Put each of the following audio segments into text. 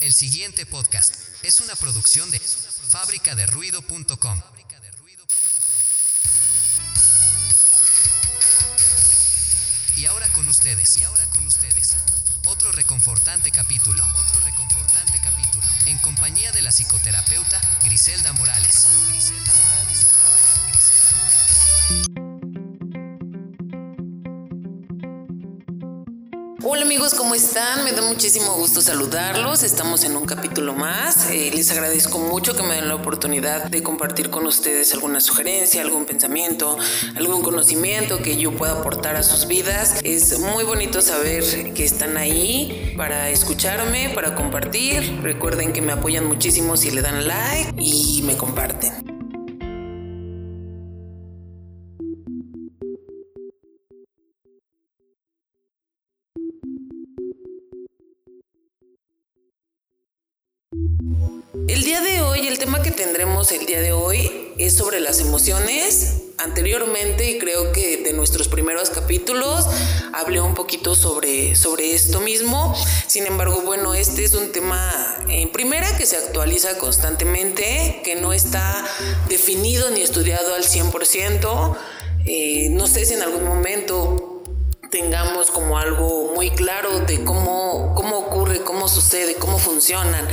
El siguiente podcast es una producción de fábricaderuido.com. Y ahora con ustedes, y ahora con ustedes, otro reconfortante capítulo, otro reconfortante capítulo, en compañía de la psicoterapeuta Griselda Morales. Griselda Morales. Amigos, ¿cómo están? Me da muchísimo gusto saludarlos. Estamos en un capítulo más. Eh, les agradezco mucho que me den la oportunidad de compartir con ustedes alguna sugerencia, algún pensamiento, algún conocimiento que yo pueda aportar a sus vidas. Es muy bonito saber que están ahí para escucharme, para compartir. Recuerden que me apoyan muchísimo si le dan like y me comparten. El día de hoy, el tema que tendremos el día de hoy es sobre las emociones. Anteriormente, y creo que de nuestros primeros capítulos, hablé un poquito sobre, sobre esto mismo. Sin embargo, bueno, este es un tema, en primera, que se actualiza constantemente, que no está definido ni estudiado al 100%. Eh, no sé si en algún momento tengamos como algo muy claro de cómo, cómo cómo sucede, cómo funcionan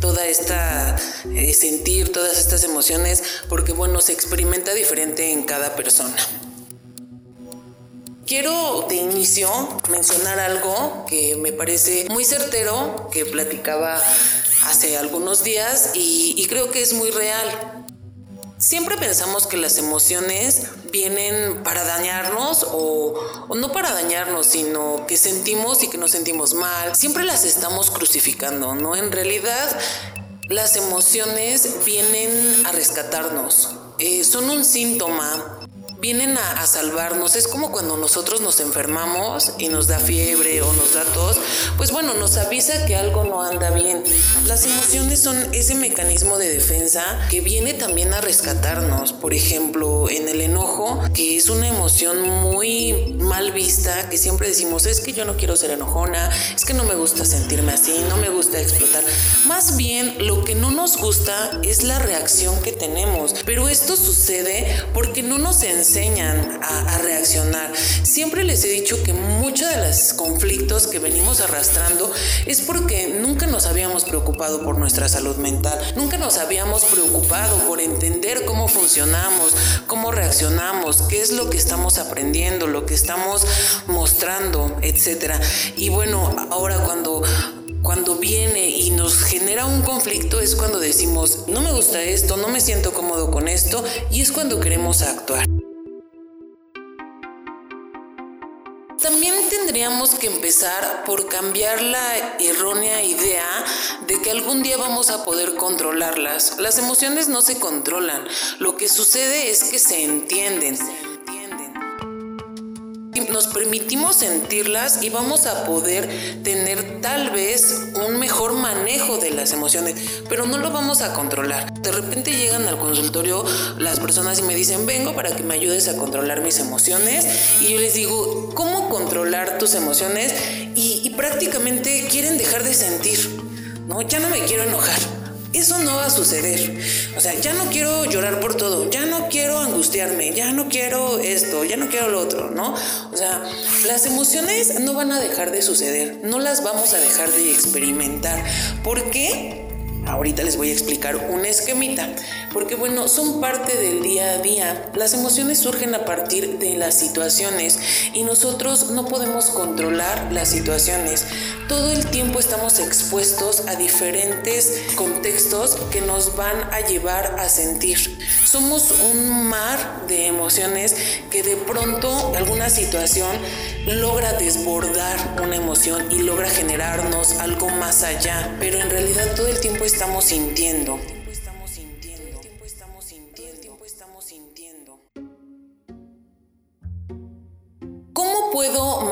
toda esta eh, sentir, todas estas emociones, porque bueno, se experimenta diferente en cada persona. Quiero de inicio mencionar algo que me parece muy certero, que platicaba hace algunos días y, y creo que es muy real. Siempre pensamos que las emociones vienen para dañarnos o, o, no para dañarnos, sino que sentimos y que nos sentimos mal. Siempre las estamos crucificando, ¿no? En realidad, las emociones vienen a rescatarnos. Eh, son un síntoma vienen a, a, salvarnos. Es como cuando nosotros nos enfermamos y nos da fiebre o nos da tos, pues bueno, nos avisa que algo no anda bien. Las emociones son ese mecanismo de defensa que viene también a rescatarnos. Por ejemplo, en el enojo, que es una emoción muy mal vista, que siempre decimos, es que yo no quiero ser enojona, es que no me gusta sentirme así, no me gusta explotar. Más bien, lo que no nos gusta es la reacción que tenemos. Pero esto sucede porque no nos enseñan enseñan a, a, reaccionar. Siempre les he dicho que muchos de los conflictos que venimos arrastrando es porque nunca nos habíamos preocupado por nuestra salud mental, nunca nos habíamos preocupado por entender cómo funcionamos, cómo reaccionamos, qué es lo que estamos aprendiendo, lo que estamos mostrando, etcétera. Y bueno, ahora cuando cuando viene y nos genera un conflicto es cuando decimos, no me gusta esto, no me siento cómodo con esto, y es cuando queremos actuar. Tendríamos que empezar por cambiar la errónea idea de que algún día vamos a poder controlarlas. Las emociones no se controlan, lo que sucede es que se entienden nos permitimos sentirlas y vamos a poder tener tal vez un mejor manejo de las emociones, pero no lo vamos a controlar. De repente llegan al consultorio las personas y me dicen, vengo para que me ayudes a controlar mis emociones. Y yo les digo, ¿cómo controlar tus emociones? Y, y prácticamente quieren dejar de sentir. No, ya no me quiero enojar eso no va a suceder. O sea, ya no quiero llorar por todo, ya no quiero angustiarme, ya no quiero esto, ya no quiero lo otro, ¿no? O sea, las emociones no van a dejar de suceder, no las vamos a dejar de experimentar. ¿Por qué? Ahorita les voy a explicar un esquemita, porque bueno, son parte del día a día. Las emociones surgen a partir de las situaciones y nosotros no podemos controlar las situaciones. Todo el tiempo estamos expuestos a diferentes contextos que nos van a llevar a sentir. Somos un mar de que de pronto alguna situación logra desbordar una emoción y logra generarnos algo más allá, pero en realidad todo el tiempo estamos sintiendo.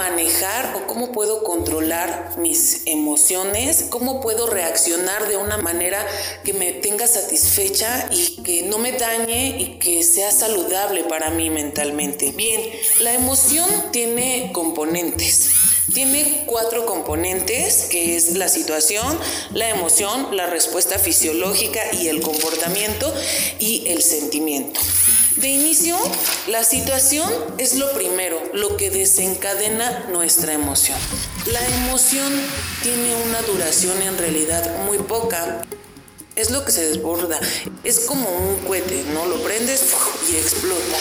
Manejar o cómo puedo controlar mis emociones? ¿Cómo puedo reaccionar de una manera que me tenga satisfecha y que no me dañe y que sea saludable para mí mentalmente? Bien, la emoción tiene componentes. Tiene cuatro componentes, que es la situación, la emoción, la respuesta fisiológica y el comportamiento y el sentimiento. De inicio, la situación es lo primero, lo que desencadena nuestra emoción. La emoción tiene una duración en realidad muy poca. Es lo que se desborda. Es como un cohete, ¿no? Lo prendes y explota.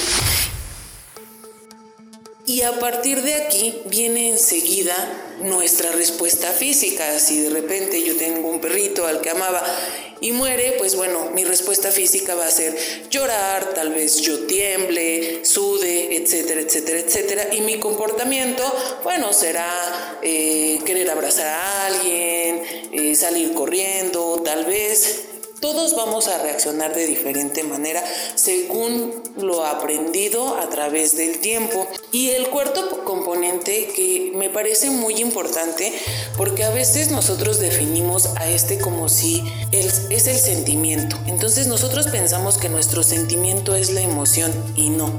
Y a partir de aquí viene enseguida nuestra respuesta física. Si de repente yo tengo un perrito al que amaba y muere, pues bueno, mi respuesta física va a ser llorar, tal vez yo tiemble, sude, etcétera, etcétera, etcétera. Y mi comportamiento, bueno, será eh, querer abrazar a alguien, eh, salir corriendo, tal vez todos vamos a reaccionar de diferente manera según lo aprendido a través del tiempo. Y el cuarto componente que me parece muy importante porque a veces nosotros definimos a este como si es el sentimiento. Entonces nosotros pensamos que nuestro sentimiento es la emoción y no.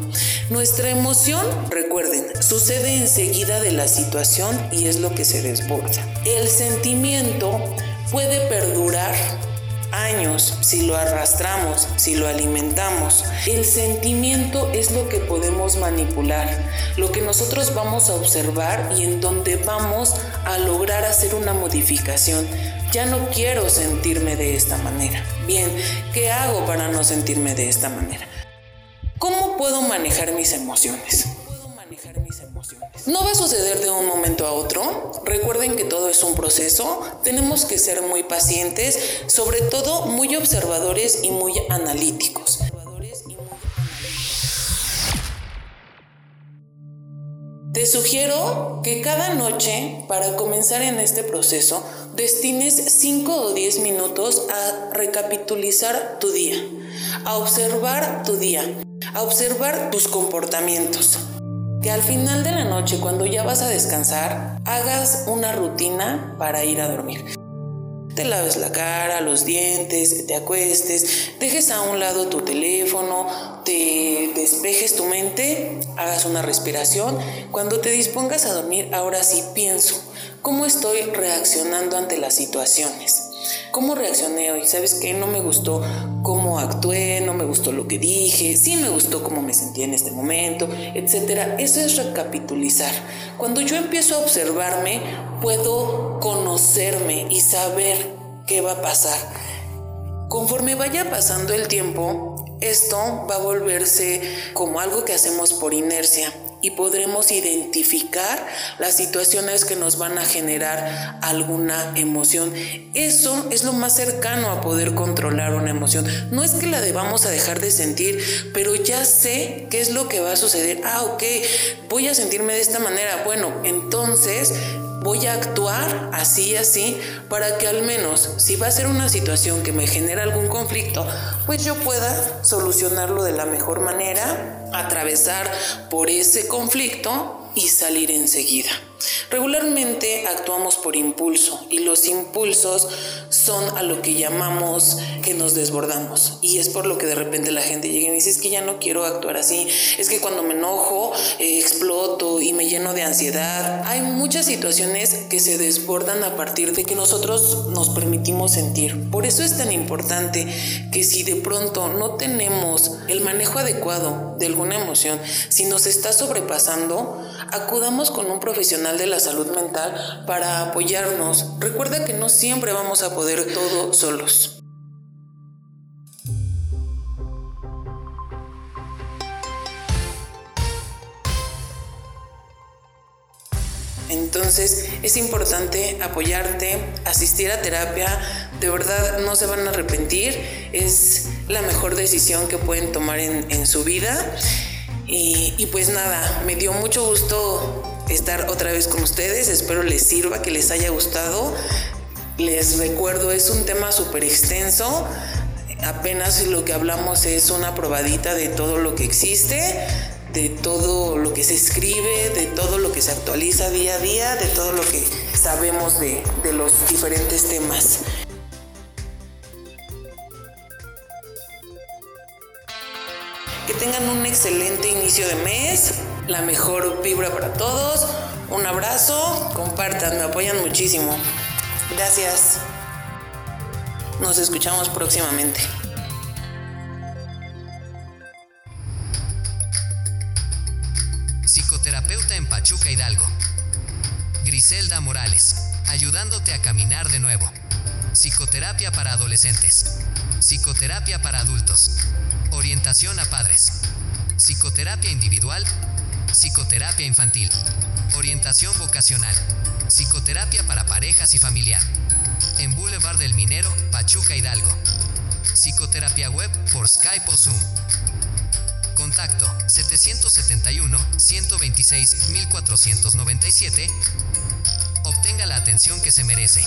Nuestra emoción, recuerden, sucede enseguida de la situación y es lo que se desborda. El sentimiento puede perdurar años si lo arrastramos, si lo alimentamos. El sentimiento es lo que podemos manipular, lo que nosotros vamos a observar y en donde vamos a lograr hacer una modificación. Ya no quiero sentirme de esta manera. Bien, ¿qué hago para no sentirme de esta manera? ¿Cómo puedo manejar mis emociones? No va a suceder de un momento a otro. Recuerden que todo es un proceso. Tenemos que ser muy pacientes, sobre todo muy observadores y muy analíticos. Te sugiero que cada noche, para comenzar en este proceso, destines 5 o 10 minutos a recapitulizar tu día, a observar tu día, a observar tus comportamientos que al final de la noche, cuando ya vas a descansar, hagas una rutina para ir a dormir. Te laves la cara, los dientes, te acuestes, dejes a un lado tu teléfono, te despejes tu mente, hagas una respiración. Cuando te dispongas a dormir, ahora sí pienso, ¿cómo estoy reaccionando ante las situaciones? ¿Cómo reaccioné hoy? ¿Sabes qué? No me gustó cómo actué, no me gustó lo que dije, sí me gustó cómo me sentí en este momento, etc. Eso es recapitulizar. Cuando yo empiezo a observarme, puedo conocerme y saber qué va a pasar. Conforme vaya pasando el tiempo, esto va a volverse como algo que hacemos por inercia y podremos identificar las situaciones que nos van a generar alguna emoción. Eso es lo más cercano a poder controlar una emoción. No es que la debamos a dejar de sentir, pero ya sé qué es lo que va a suceder. Ah, ok, voy a sentirme de esta manera. Bueno, entonces voy a actuar así y así para que al menos si va a ser una situación que me genera algún conflicto, pues yo pueda solucionarlo de la mejor manera, atravesar por ese conflicto y salir enseguida. Regularmente actuamos por impulso y los impulsos son a lo que llamamos que nos desbordamos y es por lo que de repente la gente llega y dice es que ya no quiero actuar así, es que cuando me enojo eh, exploto y me lleno de ansiedad. Hay muchas situaciones que se desbordan a partir de que nosotros nos permitimos sentir. Por eso es tan importante que si de pronto no tenemos el manejo adecuado de alguna emoción, si nos está sobrepasando, acudamos con un profesional de la salud mental para apoyarnos. Recuerda que no siempre vamos a poder todo solos. Entonces es importante apoyarte, asistir a terapia, de verdad no se van a arrepentir, es la mejor decisión que pueden tomar en, su vida. Y, pues nada, me dio mucho gusto estar otra vez con ustedes. Espero les sirva, que les haya gustado. Les recuerdo, es un tema súper extenso. Apenas lo que hablamos es una probadita de todo lo que existe, de todo lo que se escribe, de todo lo que se actualiza día a día, de todo lo que sabemos de, de los diferentes temas. Que tengan un excelente inicio de mes la mejor vibra para todos. Un abrazo, compartan, me apoyan muchísimo. Gracias. Nos escuchamos próximamente. Psicoterapeuta en Pachuca Hidalgo. Griselda Morales, ayudándote a caminar de nuevo. Psicoterapia para adolescentes. Psicoterapia para adultos. Orientación a padres. Psicoterapia individual. Psicoterapia infantil. Orientación vocacional. Psicoterapia para parejas y familiar. En Boulevard del Minero, Pachuca Hidalgo. Psicoterapia web por Skype o Zoom. Contacto 771-126-1497. Obtenga la atención que se merece.